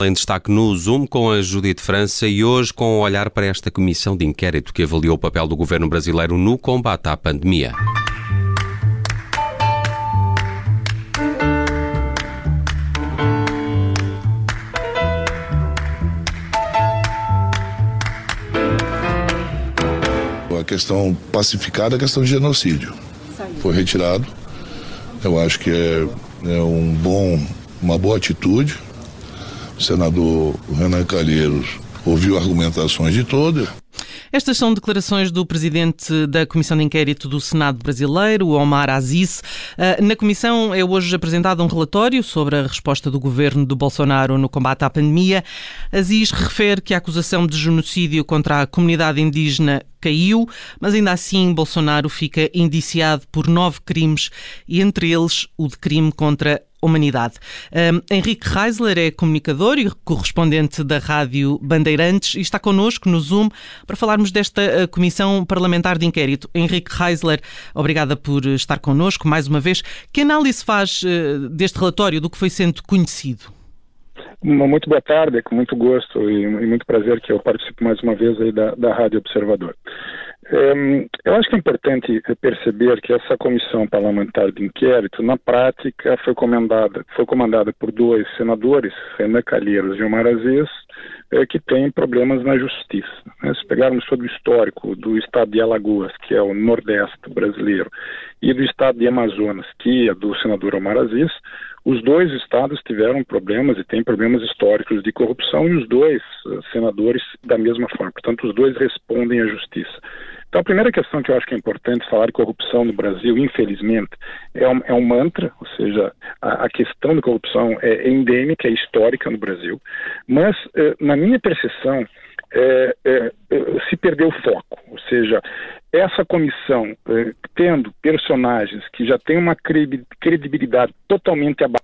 Em destaque no Zoom com a Judite França e hoje com o olhar para esta comissão de inquérito que avaliou o papel do governo brasileiro no combate à pandemia. A questão pacificada é a questão de genocídio. Foi retirado. Eu acho que é, é um bom, uma boa atitude senador Renan Calheiros ouviu argumentações de todas. Estas são declarações do presidente da Comissão de Inquérito do Senado Brasileiro, Omar Aziz. Ah, na comissão é hoje apresentado um relatório sobre a resposta do governo do Bolsonaro no combate à pandemia. Aziz refere que a acusação de genocídio contra a comunidade indígena caiu, mas ainda assim Bolsonaro fica indiciado por nove crimes, e entre eles o de crime contra humanidade. Um, Henrique Reisler é comunicador e correspondente da Rádio Bandeirantes e está connosco no Zoom para falarmos desta uh, Comissão Parlamentar de Inquérito. Henrique Reisler, obrigada por estar connosco mais uma vez. Que análise faz uh, deste relatório, do que foi sendo conhecido? Muito boa tarde, com muito gosto e, muito prazer que eu participo mais uma vez da, da Rádio Observador. Um, eu acho que é importante perceber que essa comissão parlamentar de inquérito, na prática, foi comandada, foi comandada por dois senadores, Renan Calheiros e Omar Aziz, é, que têm problemas na justiça. Né? Se pegarmos todo o histórico do estado de Alagoas, que é o nordeste brasileiro, e do estado de Amazonas, que é do senador Omar Aziz, os dois estados tiveram problemas e têm problemas históricos de corrupção e os dois uh, senadores da mesma forma. Portanto, os dois respondem à justiça. Então, a primeira questão que eu acho que é importante falar de corrupção no Brasil, infelizmente, é um, é um mantra, ou seja, a, a, questão da corrupção é endêmica, é histórica no Brasil, mas, eh, na minha percepção, é, é, se perdeu o foco, ou seja, essa comissão, é, tendo personagens que já têm uma credibilidade totalmente abaixo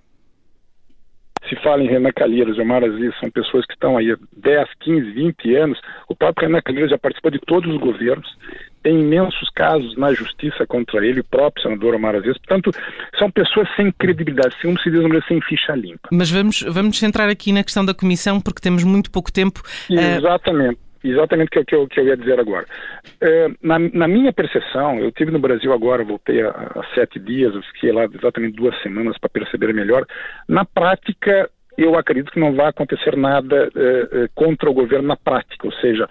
se fala em Renan Calheiros e Omar Aziz, são pessoas que estão aí há 10, 15, 20 anos. O próprio Renan Calheiros já participou de todos os governos, tem imensos casos na justiça contra ele, o próprio senador Omar Aziz. Portanto, são pessoas sem credibilidade, como se diz sem ficha limpa. Mas vamos, vamos centrar aqui na questão da comissão, porque temos muito pouco tempo. Exatamente. Exatamente o que, eu, que eu ia dizer agora. É, na, na, minha percepção, eu tive no Brasil agora, voltei há, sete dias, eu fiquei lá exatamente duas semanas para perceber melhor. Na prática, eu acredito que não vai acontecer nada é, é, contra o governo na prática, ou seja,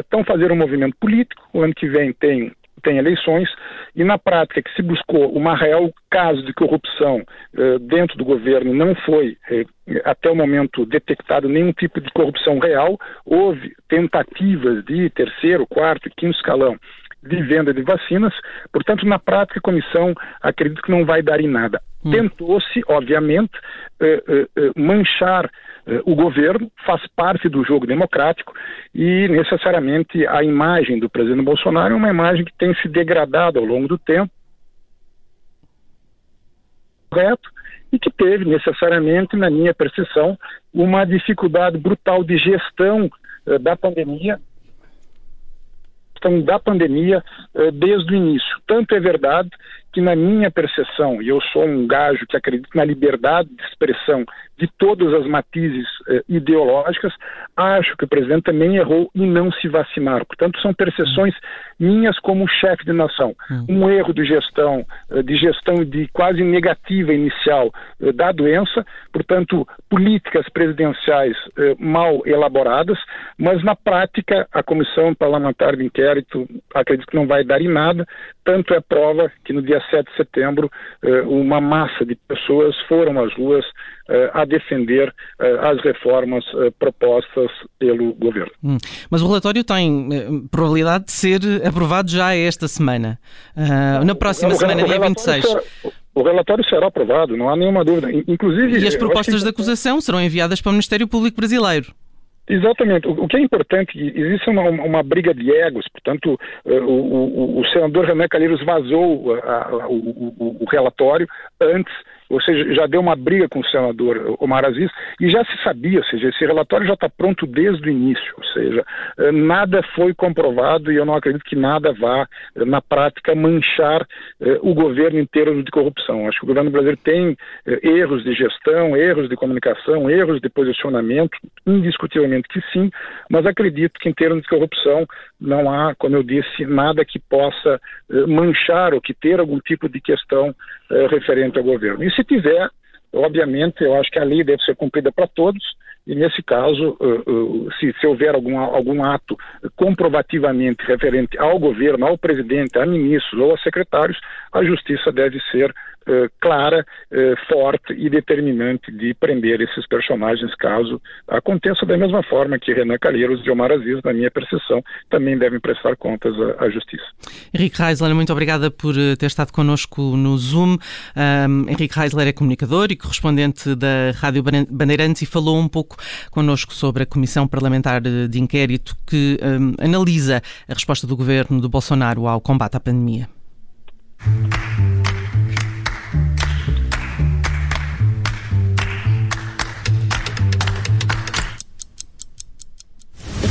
estão fazendo um movimento político, o ano que vem tem tem eleições, e na prática que se buscou uma real caso de corrupção eh, dentro do governo, não foi eh, até o momento detectado nenhum tipo de corrupção real, houve tentativas de terceiro, quarto e quinto escalão de venda de vacinas, portanto, na prática, a comissão acredito que não vai dar em nada. Hum. Tentou-se, obviamente, eh, eh, eh manchar o governo faz parte do jogo democrático e necessariamente a imagem do presidente Bolsonaro é uma imagem que tem se degradado ao longo do tempo, correto, e que teve necessariamente, na minha percepção, uma dificuldade brutal de gestão da pandemia da pandemia eh, desde o início. Tanto é verdade que, na minha percepção, e eu sou um gajo que acredita na liberdade de expressão de todas as matizes eh, ideológicas, acho que o presidente também errou em não se vacinar. Portanto, são percepções minhas como chefe de nação. Hum. Um erro de gestão, eh, de gestão de quase negativa inicial eh, da doença, portanto, políticas presidenciais eh, mal elaboradas, mas na prática a comissão parlamentar de inquérito acredito que não vai dar em nada, tanto é prova que no dia 7 de setembro eh, uma massa de pessoas foram às ruas eh, a defender eh, as reformas propostas pelo governo. Hum, mas o relatório tem probabilidade de ser aprovado já esta semana, uh, na próxima o, semana, o, dia 26. Será, o relatório será aprovado, não há nenhuma dúvida. Inclusive, e as propostas que... de acusação serão enviadas para o Ministério Público Brasileiro. Exatamente. O, que é importante, existe uma, uma briga de egos, portanto, eh, o, o, o senador Renan Calheiros vazou a, o, o, relatório antes ou seja, já deu uma briga com o senador Omar Aziz e já se sabia, ou seja, esse relatório já está pronto desde o início, ou seja, eh, nada foi comprovado e eu não acredito que nada vá, eh, na prática, manchar eh, o governo termos de corrupção. Acho que o governo brasileiro tem erros de gestão, erros de comunicação, erros de posicionamento, indiscutivelmente que sim, mas acredito que em termos de corrupção não há, como eu disse, nada que possa manchar ou que ter algum tipo de questão referente ao governo. E se tiver, obviamente, eu acho que a lei deve ser cumprida para todos, e nesse caso, se, se, houver algum, algum ato comprovativamente referente ao governo, ao presidente, a ministros ou a secretários, a justiça deve ser eh, clara, eh, forte e determinante de prender esses personagens caso aconteça da mesma forma que Renan Calheiros e Omar Aziz, na minha percepção, também devem prestar contas à, à Justiça. Henrique Reisler, muito obrigada por eh, ter estado connosco no Zoom. Um, Henrique Reisler é comunicador e correspondente da Rádio Bandeirantes e falou um pouco connosco sobre a Comissão Parlamentar de Inquérito que um, analisa a resposta do governo do Bolsonaro ao combate à pandemia.